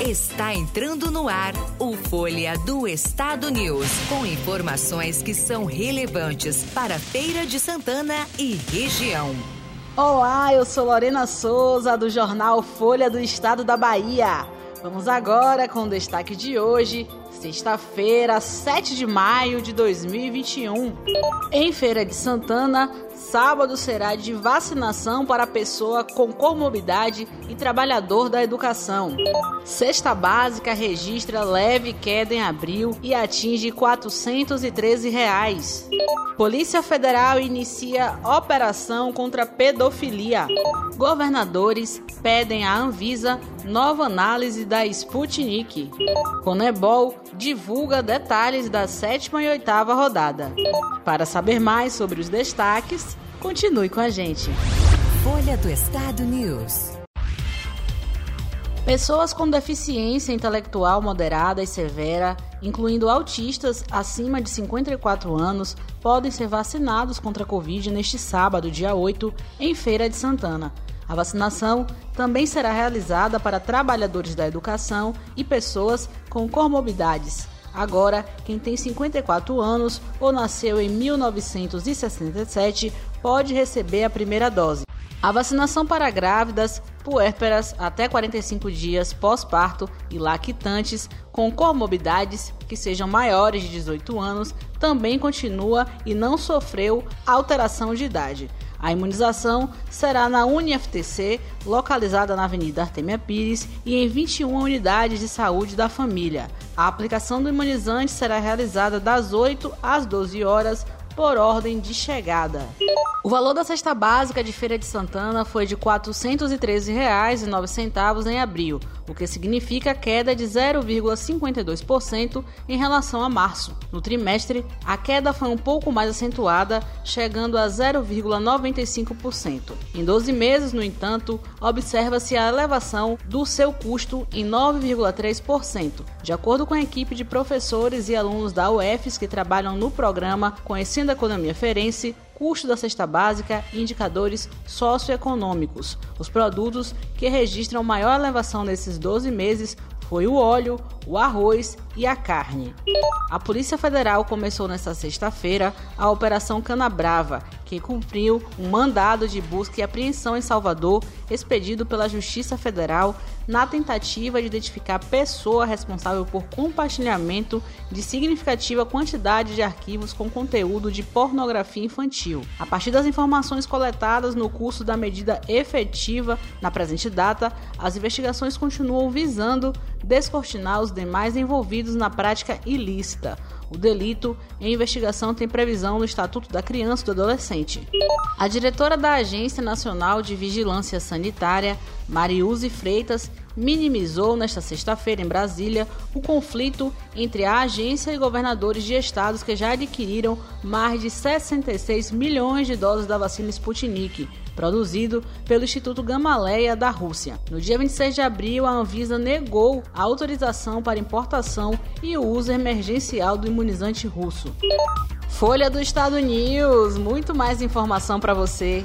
Está entrando no ar o Folha do Estado News, com informações que são relevantes para Feira de Santana e região. Olá, eu sou Lorena Souza, do jornal Folha do Estado da Bahia. Vamos agora com o destaque de hoje, sexta-feira, 7 de maio de 2021. Em Feira de Santana, sábado será de vacinação para pessoa com comorbidade e trabalhador da educação. Cesta básica registra leve queda em abril e atinge 413 reais. Polícia Federal inicia operação contra pedofilia. Governadores pedem à Anvisa nova análise da Sputnik. Conebol divulga detalhes da sétima e oitava rodada. Para saber mais sobre os destaques, Continue com a gente. Folha do Estado News. Pessoas com deficiência intelectual moderada e severa, incluindo autistas acima de 54 anos, podem ser vacinados contra a Covid neste sábado, dia 8, em Feira de Santana. A vacinação também será realizada para trabalhadores da educação e pessoas com comorbidades. Agora, quem tem 54 anos ou nasceu em 1967 pode receber a primeira dose. A vacinação para grávidas, puérperas até 45 dias pós-parto e lactantes com comorbidades que sejam maiores de 18 anos também continua e não sofreu alteração de idade. A imunização será na UniFTC, localizada na Avenida Artemia Pires, e em 21 unidades de saúde da família. A aplicação do imunizante será realizada das 8 às 12 horas por ordem de chegada. O valor da cesta básica de Feira de Santana foi de R$ 413,09 em abril, o que significa queda de 0,52% em relação a março. No trimestre, a queda foi um pouco mais acentuada, chegando a 0,95%. Em 12 meses, no entanto, observa-se a elevação do seu custo em 9,3%. De acordo com a equipe de professores e alunos da UFES que trabalham no programa Conhecendo a Economia Ferense, custo da cesta básica e indicadores socioeconômicos. Os produtos que registram maior elevação nesses 12 meses foi o óleo, o arroz e a carne. A Polícia Federal começou nesta sexta-feira a Operação Canabrava, que cumpriu um mandado de busca e apreensão em Salvador, expedido pela Justiça Federal, na tentativa de identificar pessoa responsável por compartilhamento de significativa quantidade de arquivos com conteúdo de pornografia infantil. A partir das informações coletadas no curso da medida efetiva na presente data, as investigações continuam visando descortinar os demais envolvidos na prática ilícita. O delito em investigação tem previsão no Estatuto da Criança e do Adolescente. A diretora da Agência Nacional de Vigilância Sanitária, Mariuse Freitas, minimizou nesta sexta-feira em Brasília o conflito entre a agência e governadores de estados que já adquiriram mais de 66 milhões de doses da vacina Sputnik, produzido pelo Instituto Gamaleya da Rússia. No dia 26 de abril, a Anvisa negou a autorização para importação e o uso emergencial do imunizante russo. Folha do Estado News, muito mais informação para você.